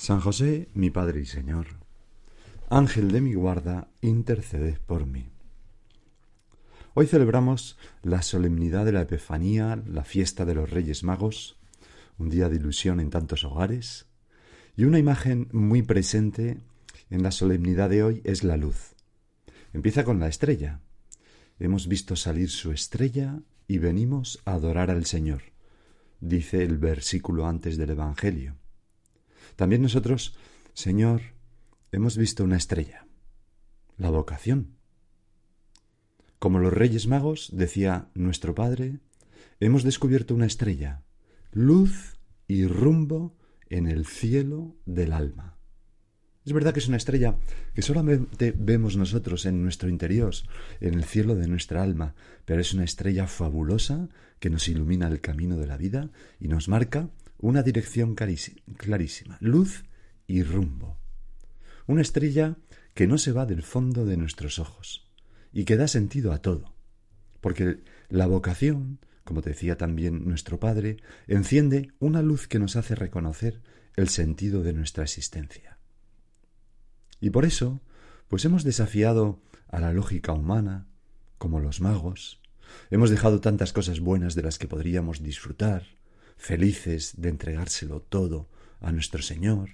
San José, mi Padre y Señor, Ángel de mi guarda, interceded por mí. Hoy celebramos la solemnidad de la Epifanía, la fiesta de los Reyes Magos, un día de ilusión en tantos hogares, y una imagen muy presente en la solemnidad de hoy es la luz. Empieza con la estrella. Hemos visto salir su estrella y venimos a adorar al Señor, dice el versículo antes del Evangelio. También nosotros, Señor, hemos visto una estrella, la vocación. Como los Reyes Magos, decía nuestro Padre, hemos descubierto una estrella, luz y rumbo en el cielo del alma. Es verdad que es una estrella que solamente vemos nosotros en nuestro interior, en el cielo de nuestra alma, pero es una estrella fabulosa que nos ilumina el camino de la vida y nos marca una dirección clarísima, luz y rumbo. Una estrella que no se va del fondo de nuestros ojos y que da sentido a todo. Porque la vocación, como decía también nuestro Padre, enciende una luz que nos hace reconocer el sentido de nuestra existencia. Y por eso, pues hemos desafiado a la lógica humana, como los magos, hemos dejado tantas cosas buenas de las que podríamos disfrutar, felices de entregárselo todo a nuestro Señor.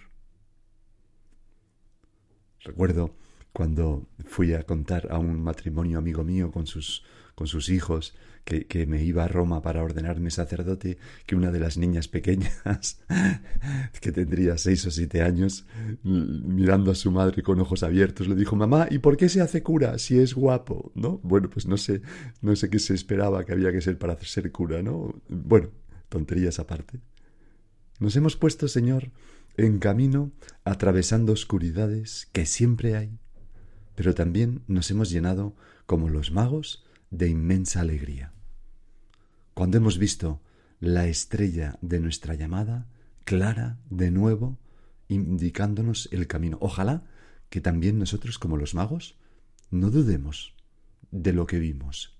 Recuerdo cuando fui a contar a un matrimonio amigo mío con sus, con sus hijos que, que, me iba a Roma para ordenarme sacerdote, que una de las niñas pequeñas, que tendría seis o siete años, mirando a su madre con ojos abiertos, le dijo, mamá, ¿y por qué se hace cura si es guapo? ¿No? Bueno, pues no sé, no sé qué se esperaba que había que ser para ser cura, ¿no? Bueno, tonterías aparte. Nos hemos puesto, Señor, en camino atravesando oscuridades que siempre hay, pero también nos hemos llenado, como los magos, de inmensa alegría. Cuando hemos visto la estrella de nuestra llamada, clara, de nuevo, indicándonos el camino. Ojalá que también nosotros, como los magos, no dudemos de lo que vimos,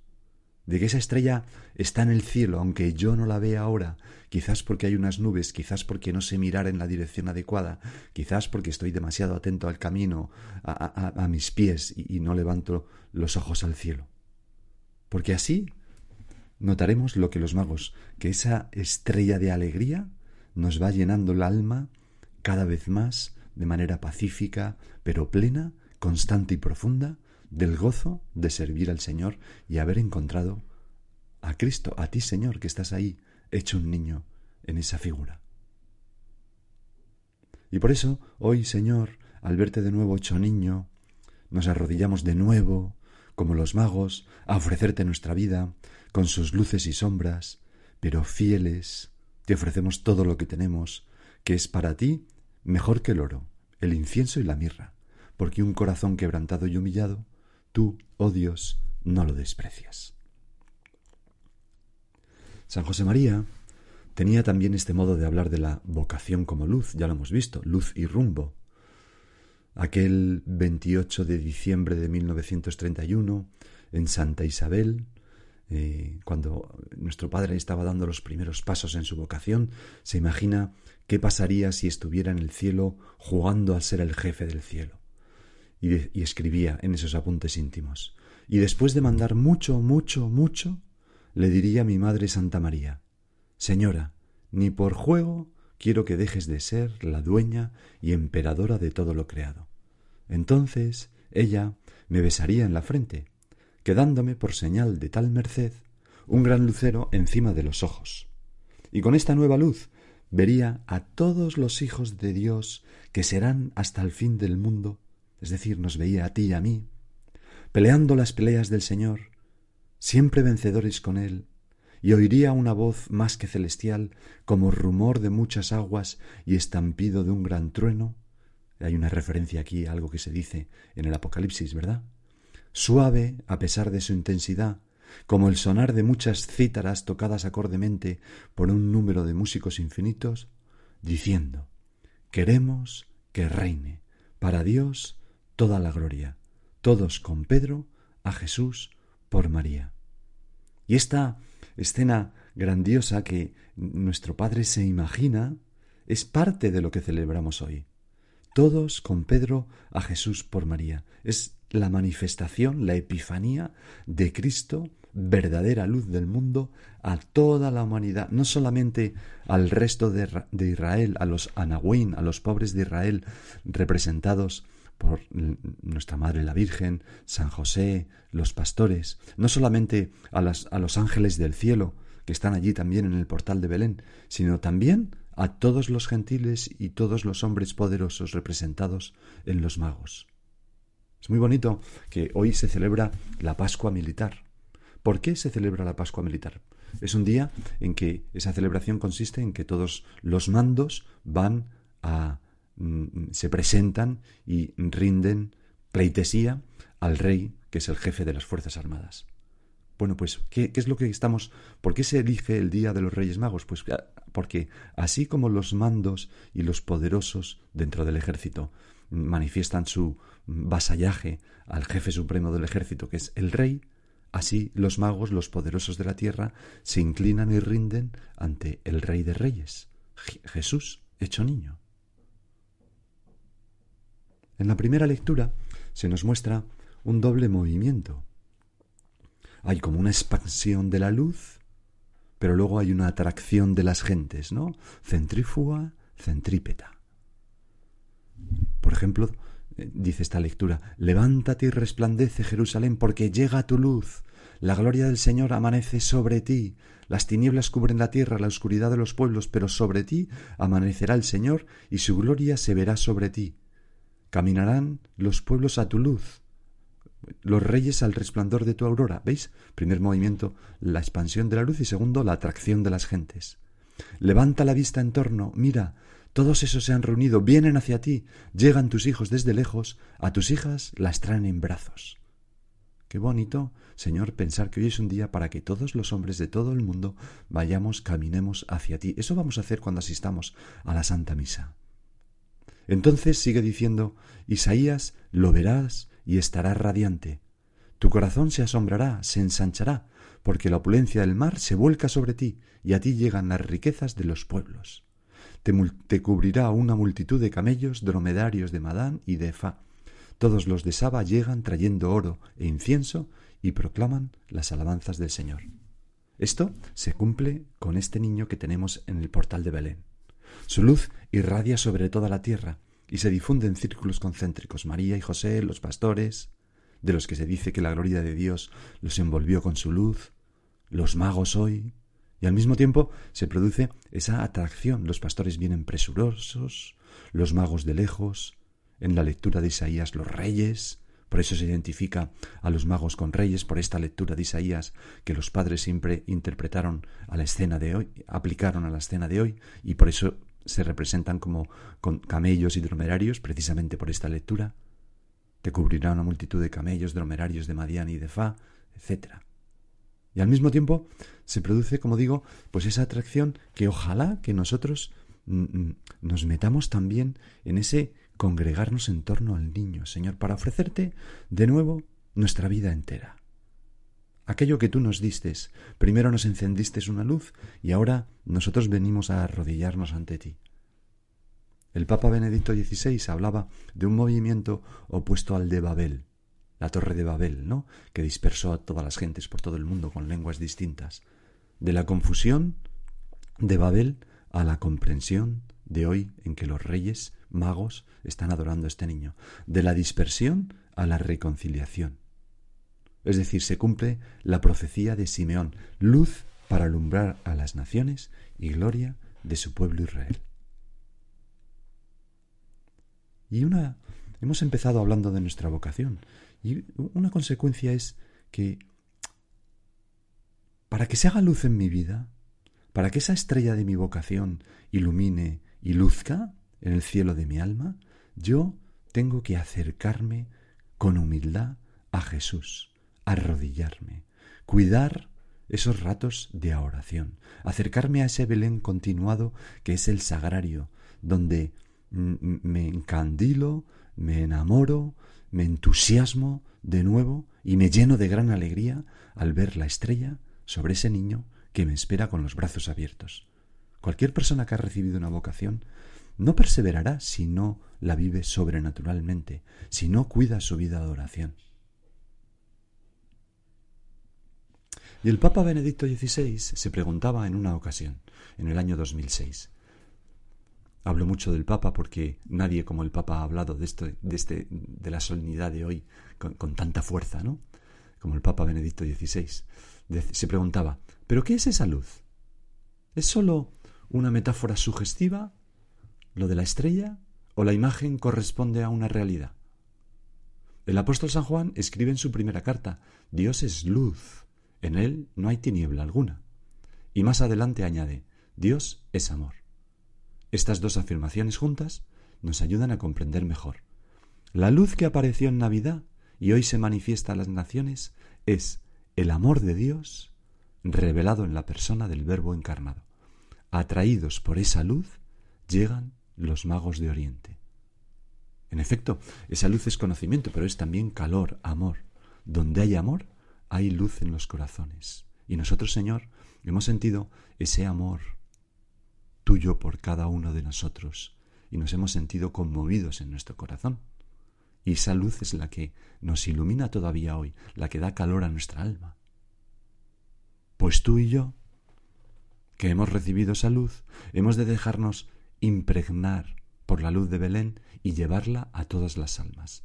de que esa estrella está en el cielo, aunque yo no la vea ahora, quizás porque hay unas nubes, quizás porque no sé mirar en la dirección adecuada, quizás porque estoy demasiado atento al camino, a, mis pies y, y no levanto los ojos al cielo. Porque así notaremos lo que los magos, que esa estrella de alegría nos va llenando el alma cada vez más de manera pacífica, pero plena, constante y profunda, del gozo de servir al Señor y haber encontrado a Cristo, a ti Señor, que estás ahí, hecho un niño en esa figura. Y por eso, hoy, Señor, al verte de nuevo hecho niño, nos arrodillamos de nuevo, como los magos, a ofrecerte nuestra vida, con sus luces y sombras, pero fieles, te ofrecemos todo lo que tenemos, que es para ti mejor que el oro, el incienso y la mirra, porque un corazón quebrantado y humillado tú, oh Dios, no lo desprecias. San José María tenía también este modo de hablar de la vocación como luz, ya lo hemos visto, luz y rumbo. Aquel 28 de diciembre de 1931, en Santa Isabel, eh, cuando nuestro padre estaba dando los primeros pasos en su vocación, se imagina qué pasaría si estuviera en el cielo jugando a ser el jefe del cielo y, escribía en esos apuntes íntimos. Y después de mandar mucho, mucho, mucho, le diría a mi madre Santa María Señora, ni por juego quiero que dejes de ser la dueña y emperadora de todo lo creado. Entonces ella me besaría en la frente, quedándome por señal de tal merced un gran lucero encima de los ojos. Y con esta nueva luz vería a todos los hijos de Dios que serán hasta el fin del mundo, es decir, nos veía a ti y a mí, peleando las peleas del Señor, siempre vencedores con Él, y oiría una voz más que celestial, como rumor de muchas aguas y estampido de un gran trueno. Hay una referencia aquí a algo que se dice en el Apocalipsis, ¿verdad? Suave a pesar de su intensidad, como el sonar de muchas cítaras tocadas acordemente por un número de músicos infinitos, diciendo, queremos que reine para Dios toda la gloria, todos con Pedro, a Jesús por María. Y esta escena grandiosa que nuestro Padre se imagina es parte de lo que celebramos hoy. Todos con Pedro a Jesús por María. Es la manifestación, la epifanía de Cristo verdadera luz del mundo a toda la humanidad, no solamente al resto de, Israel, a los Anahuín, a los pobres de Israel, representados por nuestra Madre la Virgen, San José, los pastores, no solamente a, a los ángeles del cielo, que están allí también en el portal de Belén, sino también a todos los gentiles y todos los hombres poderosos representados en los magos. Es muy bonito que hoy se celebra la Pascua militar. ¿Por qué se celebra la Pascua Militar? Es un día en que esa celebración consiste en que todos los mandos van a se presentan y rinden pleitesía al rey, que es el jefe de las Fuerzas Armadas. Bueno, pues, ¿qué, ¿qué, es lo que estamos... ¿Por qué se elige el Día de los Reyes Magos? Pues ah, porque así como los mandos y los poderosos dentro del ejército manifiestan su vasallaje al jefe supremo del ejército, que es el rey, Así los magos, los poderosos de la tierra, se inclinan y rinden ante el Rey de Reyes, Jesús hecho niño. En la primera lectura se nos muestra un doble movimiento. Hay como una expansión de la luz, pero luego hay una atracción de las gentes, ¿no? Centrífuga, centrípeta. Por ejemplo, eh, dice esta lectura, levántate y resplandece Jerusalén porque llega tu luz, la gloria del Señor amanece sobre ti, las tinieblas cubren la tierra, la oscuridad de los pueblos, pero sobre ti amanecerá el Señor y su gloria se verá sobre ti. Caminarán los pueblos a tu luz, los reyes al resplandor de tu aurora. ¿Veis? Primer movimiento, la expansión de la luz y segundo, la atracción de las gentes. Levanta la vista en torno, mira, todos esos se han reunido, vienen hacia ti, llegan tus hijos desde lejos, a tus hijas las traen en brazos. Qué bonito, Señor, pensar que hoy es un día para que todos los hombres de todo el mundo vayamos, caminemos hacia ti. Eso vamos a hacer cuando asistamos a la Santa Misa. Entonces sigue diciendo, Isaías, lo verás y estarás radiante. Tu corazón se asombrará, se ensanchará, porque la opulencia del mar se vuelca sobre ti, y a ti llegan las riquezas de los pueblos te, cubrirá una multitud de camellos, dromedarios de Madán y de Fa. Todos los de Saba llegan trayendo oro e incienso y proclaman las alabanzas del Señor. Esto se cumple con este niño que tenemos en el portal de Belén. Su luz irradia sobre toda la tierra y se difunde en círculos concéntricos. María y José, los pastores, de los que se dice que la gloria de Dios los envolvió con su luz, los magos hoy, y al mismo tiempo se produce esa atracción. Los pastores vienen presurosos, los magos de lejos, en la lectura de Isaías los reyes, por eso se identifica a los magos con reyes, por esta lectura de Isaías que los padres siempre interpretaron a la escena de hoy, aplicaron a la escena de hoy, y por eso se representan como con camellos y dromedarios, precisamente por esta lectura. Te cubrirá una multitud de camellos, dromerarios de Madián y de Fa, etcétera. Y al mismo tiempo se produce, como digo, pues esa atracción que ojalá que nosotros mm, mm, nos metamos también en ese congregarnos en torno al niño, Señor, para ofrecerte de nuevo nuestra vida entera. Aquello que tú nos distes, primero nos encendiste una luz y ahora nosotros venimos a arrodillarnos ante ti. El Papa Benedicto XVI hablaba de un movimiento opuesto al de Babel, la torre de Babel, ¿no? que dispersó a todas las gentes por todo el mundo con lenguas distintas. De la confusión de Babel a la comprensión de hoy en que los reyes magos están adorando a este niño, de la dispersión a la reconciliación. Es decir, se cumple la profecía de Simeón, luz para alumbrar a las naciones y gloria de su pueblo Israel. Y una hemos empezado hablando de nuestra vocación y una consecuencia es que para que se haga luz en mi vida, para que esa estrella de mi vocación ilumine y luzca en el cielo de mi alma, yo tengo que acercarme con humildad a Jesús, arrodillarme, cuidar esos ratos de oración, acercarme a ese Belén continuado que es el sagrario, donde me encandilo, me enamoro, me entusiasmo de nuevo y me lleno de gran alegría al ver la estrella sobre ese niño que me espera con los brazos abiertos. Cualquier persona que ha recibido una vocación no perseverará si no la vive sobrenaturalmente, si no cuida su vida de oración. Y el Papa Benedicto XVI se preguntaba en una ocasión, en el año 2006, Hablo mucho del Papa porque nadie como el Papa ha hablado de, esto, de, este, de la solemnidad de hoy con, tanta fuerza, ¿no? Como el Papa Benedicto XVI. se preguntaba, ¿pero qué es esa luz? ¿Es sólo una metáfora sugestiva, lo de la estrella, o la imagen corresponde a una realidad? El apóstol San Juan escribe en su primera carta, Dios es luz, en él no hay tiniebla alguna. Y más adelante añade, Dios es amor. Estas dos afirmaciones juntas nos ayudan a comprender mejor. La luz que apareció en Navidad y hoy se manifiesta a las naciones es el amor de Dios revelado en la persona del Verbo encarnado. Atraídos por esa luz, llegan los magos de Oriente. En efecto, esa luz es conocimiento, pero es también calor, amor. Donde hay amor, hay luz en los corazones. Y nosotros, Señor, hemos sentido ese amor tuyo por cada uno de nosotros y nos hemos sentido conmovidos en nuestro corazón. Y esa luz es la que nos ilumina todavía hoy, la que da calor a nuestra alma. Pues tú y yo, que hemos recibido esa luz, hemos de dejarnos impregnar por la luz de Belén y llevarla a todas las almas.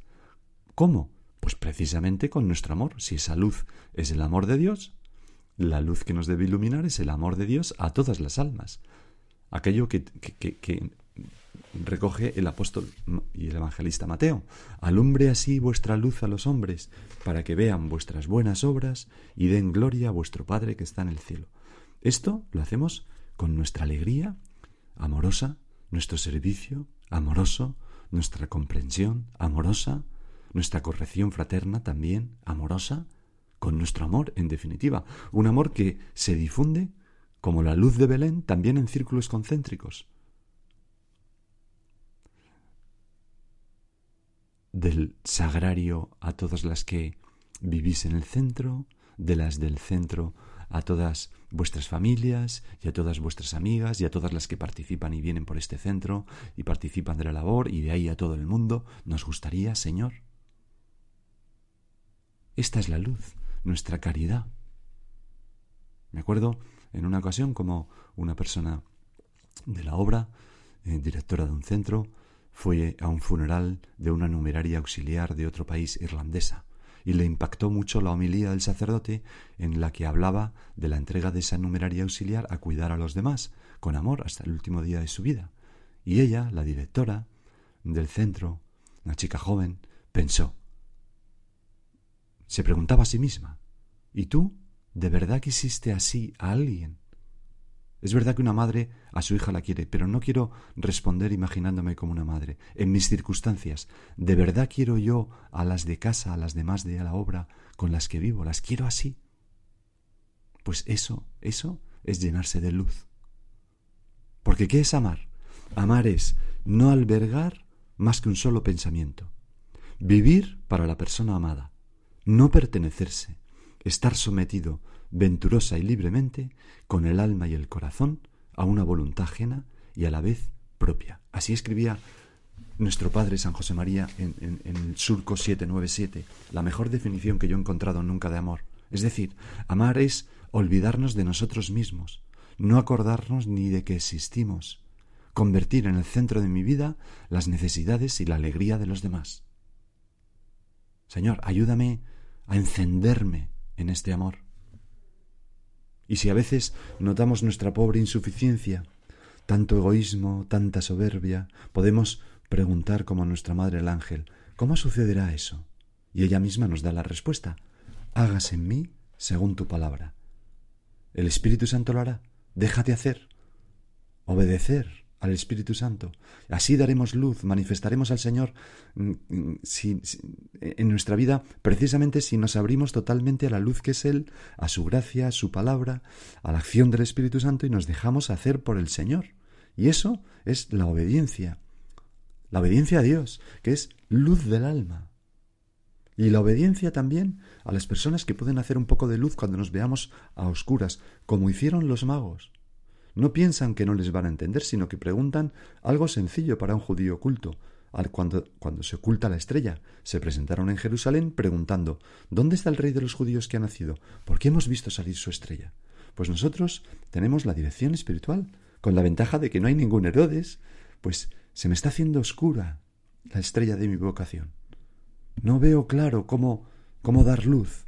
¿Cómo? Pues precisamente con nuestro amor. Si esa luz es el amor de Dios, la luz que nos debe iluminar es el amor de Dios a todas las almas aquello que, recoge el apóstol y el evangelista Mateo. Alumbre así vuestra luz a los hombres, para que vean vuestras buenas obras y den gloria a vuestro Padre que está en el cielo. Esto lo hacemos con nuestra alegría amorosa, nuestro servicio amoroso, nuestra comprensión amorosa, nuestra corrección fraterna también amorosa, con nuestro amor, en definitiva, un amor que se difunde como la luz de Belén, también en círculos concéntricos. Del sagrario a todas las que vivís en el centro, de las del centro a todas vuestras familias y a todas vuestras amigas y a todas las que participan y vienen por este centro y participan de la labor y de ahí a todo el mundo, nos gustaría, Señor. Esta es la luz, nuestra caridad. Me acuerdo en una ocasión como una persona de la obra, eh, directora de un centro, fue a un funeral de una numeraria auxiliar de otro país irlandesa y le impactó mucho la homilía del sacerdote en la que hablaba de la entrega de esa numeraria auxiliar a cuidar a los demás, con amor hasta el último día de su vida. Y ella, la directora del centro, una chica joven, pensó, se preguntaba a sí misma, ¿y tú ¿De verdad quisiste así a alguien? Es verdad que una madre a su hija la quiere, pero no quiero responder imaginándome como una madre. En mis circunstancias, ¿de verdad quiero yo a las de casa, a las demás de la obra con las que vivo? ¿Las quiero así? Pues eso, eso es llenarse de luz. Porque ¿qué es amar? Amar es no albergar más que un solo pensamiento. Vivir para la persona amada. No pertenecerse estar sometido venturosa y libremente con el alma y el corazón a una voluntad ajena y a la vez propia. Así escribía nuestro padre San José María en, el surco 797, la mejor definición que yo he encontrado nunca de amor. Es decir, amar es olvidarnos de nosotros mismos, no acordarnos ni de que existimos, convertir en el centro de mi vida las necesidades y la alegría de los demás. Señor, ayúdame a encenderme en este amor. Y si a veces notamos nuestra pobre insuficiencia, tanto egoísmo, tanta soberbia, podemos preguntar como nuestra Madre el Ángel, ¿cómo sucederá eso? Y ella misma nos da la respuesta, hágase en mí según tu palabra. El Espíritu Santo lo hará, déjate hacer, obedecer al Espíritu Santo. Así daremos luz, manifestaremos al Señor mm, mm, en nuestra vida precisamente si nos abrimos totalmente a la luz que es Él, a su gracia, a su palabra, a la acción del Espíritu Santo y nos dejamos hacer por el Señor. Y eso es la obediencia, la obediencia a Dios, que es luz del alma. Y la obediencia también a las personas que pueden hacer un poco de luz cuando nos veamos a oscuras, como hicieron los magos. No piensan que no les van a entender, sino que preguntan algo sencillo para un judío oculto. Cuando, cuando se oculta la estrella, se presentaron en Jerusalén preguntando ¿Dónde está el rey de los judíos que ha nacido? ¿Por qué hemos visto salir su estrella? Pues nosotros tenemos la dirección espiritual, con la ventaja de que no hay ningún Herodes, pues se me está haciendo oscura la estrella de mi vocación. No veo claro cómo, cómo dar luz.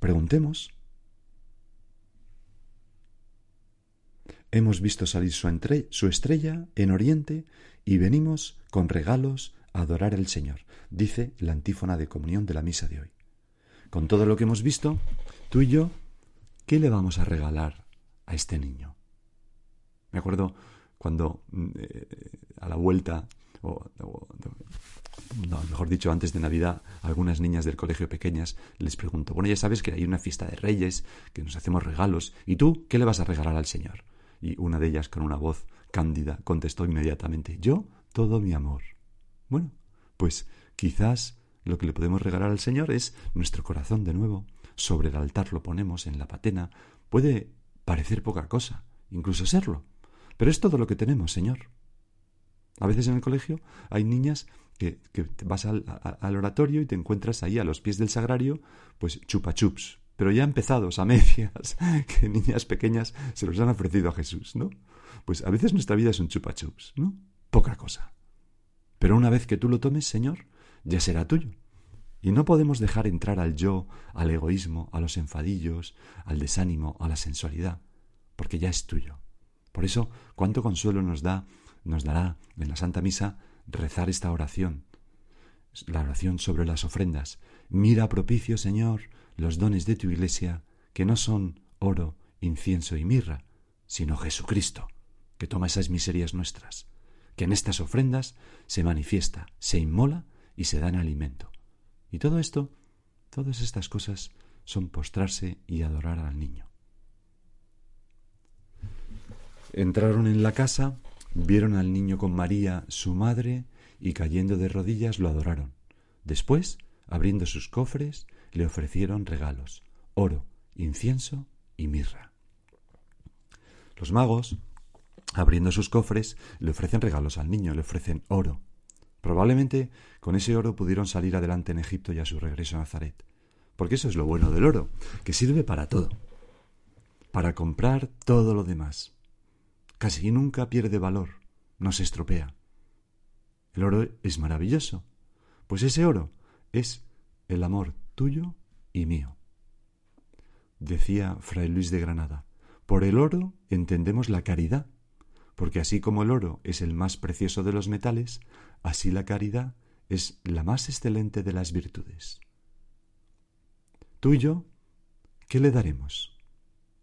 Preguntemos Hemos visto salir su, estrella en Oriente y venimos con regalos a adorar al Señor, dice la antífona de comunión de la misa de hoy. Con todo lo que hemos visto, tú y yo, ¿qué le vamos a regalar a este niño? Me acuerdo cuando mm, eh, a la vuelta, o, mejor dicho, antes de Navidad, algunas niñas del colegio pequeñas les pregunto, bueno, ya sabes que hay una fiesta de reyes, que nos hacemos regalos, ¿y tú qué le vas a regalar al Señor? Y una de ellas con una voz cándida contestó inmediatamente Yo todo mi amor. Bueno, pues quizás lo que le podemos regalar al Señor es nuestro corazón de nuevo. Sobre el altar lo ponemos en la patena. Puede parecer poca cosa, incluso serlo, pero es todo lo que tenemos, Señor. A veces en el colegio hay niñas que, que vas al, al, oratorio y te encuentras ahí a los pies del sagrario, pues chupa chups, pero ya empezados a medias, que niñas pequeñas se los han ofrecido a Jesús, ¿no? Pues a veces nuestra vida es un chupa chups, ¿no? Poca cosa. Pero una vez que tú lo tomes, Señor, ya será tuyo. Y no podemos dejar entrar al yo, al egoísmo, a los enfadillos, al desánimo, a la sensualidad, porque ya es tuyo. Por eso, cuánto consuelo nos da, nos dará en la Santa Misa rezar esta oración, la oración sobre las ofrendas. Mira propicio, Señor, los dones de tu Iglesia, que no son oro, incienso y mirra, sino Jesucristo, que toma esas miserias nuestras, que en estas ofrendas se manifiesta, se inmola y se da en alimento. Y todo esto, todas estas cosas son postrarse y adorar al niño. Entraron en la casa, vieron al niño con María, su madre, y cayendo de rodillas lo adoraron. Después, abriendo sus cofres, le ofrecieron regalos, oro, incienso y mirra. Los magos, abriendo sus cofres, le ofrecen regalos al niño, le ofrecen oro. Probablemente con ese oro pudieron salir adelante en Egipto y a su regreso a Nazaret. Porque eso es lo bueno del oro, que sirve para todo. Para comprar todo lo demás. Casi nunca pierde valor, no se estropea. El oro es maravilloso, pues ese oro es el amor tuyo y mío. Decía Fray Luis de Granada, por el oro entendemos la caridad, porque así como el oro es el más precioso de los metales, así la caridad es la más excelente de las virtudes. Tú y yo, ¿qué le daremos?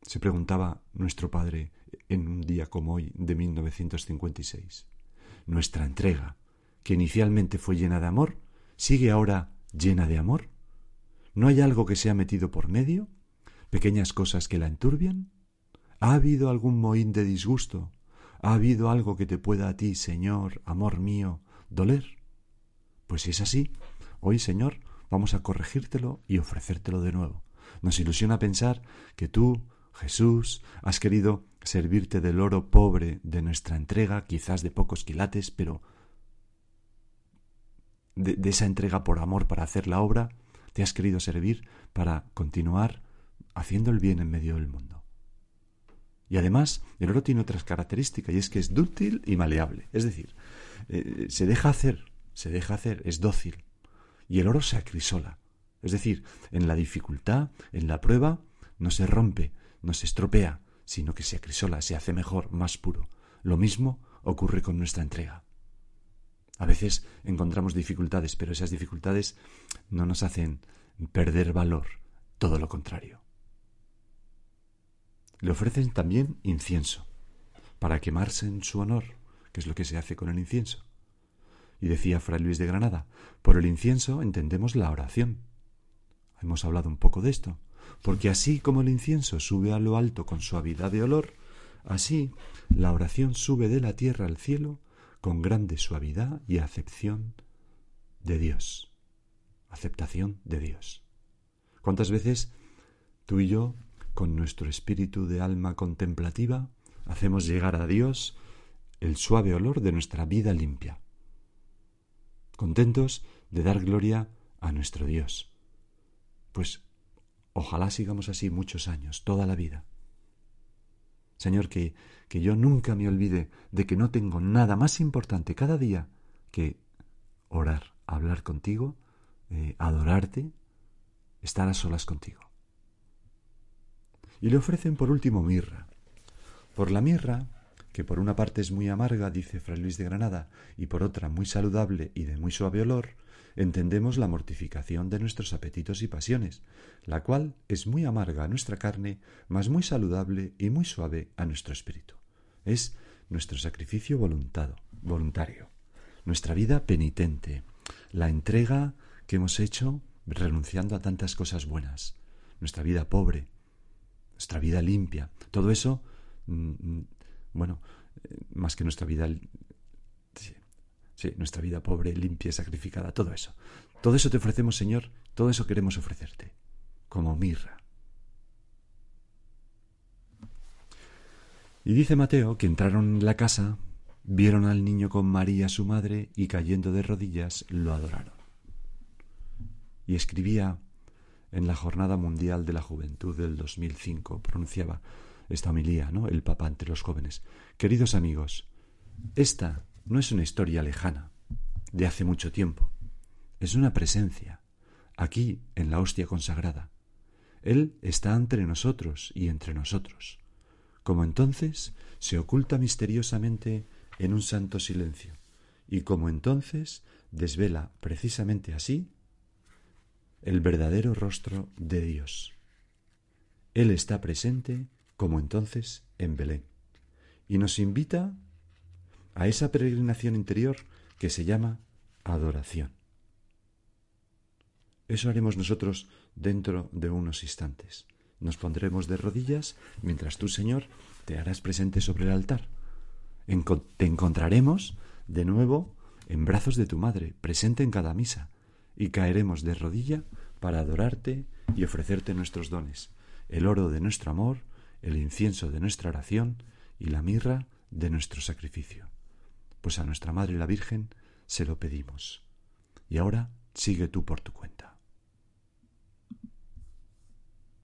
se preguntaba nuestro padre en un día como hoy de 1956. Nuestra entrega, que inicialmente fue llena de amor, sigue ahora llena de amor. ¿No hay algo que se ha metido por medio? ¿Pequeñas cosas que la enturbian? ¿Ha habido algún mohín de disgusto? ¿Ha habido algo que te pueda a ti, Señor, amor mío, doler? Pues si es así, hoy, Señor, vamos a corregírtelo y ofrecértelo de nuevo. Nos ilusiona pensar que tú, Jesús, has querido servirte del oro pobre de nuestra entrega, quizás de pocos quilates, pero de, de esa entrega por amor para hacer la obra, te has querido servir para continuar haciendo el bien en medio del mundo. Y además, el oro tiene otras características, y es que es dúctil y maleable. Es decir, eh, se deja hacer, se deja hacer, es dócil. Y el oro se acrisola. Es decir, en la dificultad, en la prueba, no se rompe, no se estropea, sino que se acrisola, se hace mejor, más puro. Lo mismo ocurre con nuestra entrega. A veces encontramos dificultades, pero esas dificultades no nos hacen perder valor, todo lo contrario. Le ofrecen también incienso, para quemarse en su honor, que es lo que se hace con el incienso. Y decía Fray Luis de Granada, por el incienso entendemos la oración. Hemos hablado un poco de esto, porque así como el incienso sube a lo alto con suavidad de olor, así la oración sube de la tierra al cielo con grande suavidad y acepción de Dios. Aceptación de Dios. ¿Cuántas veces tú y yo, con nuestro espíritu de alma contemplativa, hacemos llegar a Dios el suave olor de nuestra vida limpia? Contentos de dar gloria a nuestro Dios. Pues ojalá sigamos así muchos años, toda la vida. Señor, que, que yo nunca me olvide de que no tengo nada más importante cada día que orar, hablar contigo, eh, adorarte, estar a solas contigo. Y le ofrecen por último mirra. Por la mirra, que por una parte es muy amarga, dice Fray Luis de Granada, y por otra muy saludable y de muy suave olor, entendemos la mortificación de nuestros apetitos y pasiones, la cual es muy amarga a nuestra carne, mas muy saludable y muy suave a nuestro espíritu. Es nuestro sacrificio voluntado, voluntario, nuestra vida penitente, la entrega que hemos hecho renunciando a tantas cosas buenas, nuestra vida pobre, nuestra vida limpia, todo eso, mm, mm, bueno, eh, más que nuestra vida Sí, nuestra vida pobre, limpia, sacrificada, todo eso. Todo eso te ofrecemos, Señor, todo eso queremos ofrecerte, como mirra. Y dice Mateo que entraron en la casa, vieron al niño con María su madre y cayendo de rodillas lo adoraron. Y escribía en la Jornada Mundial de la Juventud del 2005, pronunciaba esta homilía, ¿no? El Papa ante los jóvenes. Queridos amigos, esta no es una historia lejana, de hace mucho tiempo. Es una presencia, aquí en la hostia consagrada. Él está entre nosotros y entre nosotros, como entonces se oculta misteriosamente en un santo silencio, y como entonces desvela precisamente así el verdadero rostro de Dios. Él está presente como entonces en Belén, y nos invita a esa peregrinación interior que se llama adoración. Eso haremos nosotros dentro de unos instantes. Nos pondremos de rodillas mientras tú, Señor, te harás presente sobre el altar. te encontraremos de nuevo en brazos de tu Madre, presente en cada misa, y caeremos de rodilla para adorarte y ofrecerte nuestros dones, el oro de nuestro amor, el incienso de nuestra oración y la mirra de nuestro sacrificio pues a nuestra Madre la Virgen se lo pedimos. Y ahora sigue tú por tu cuenta.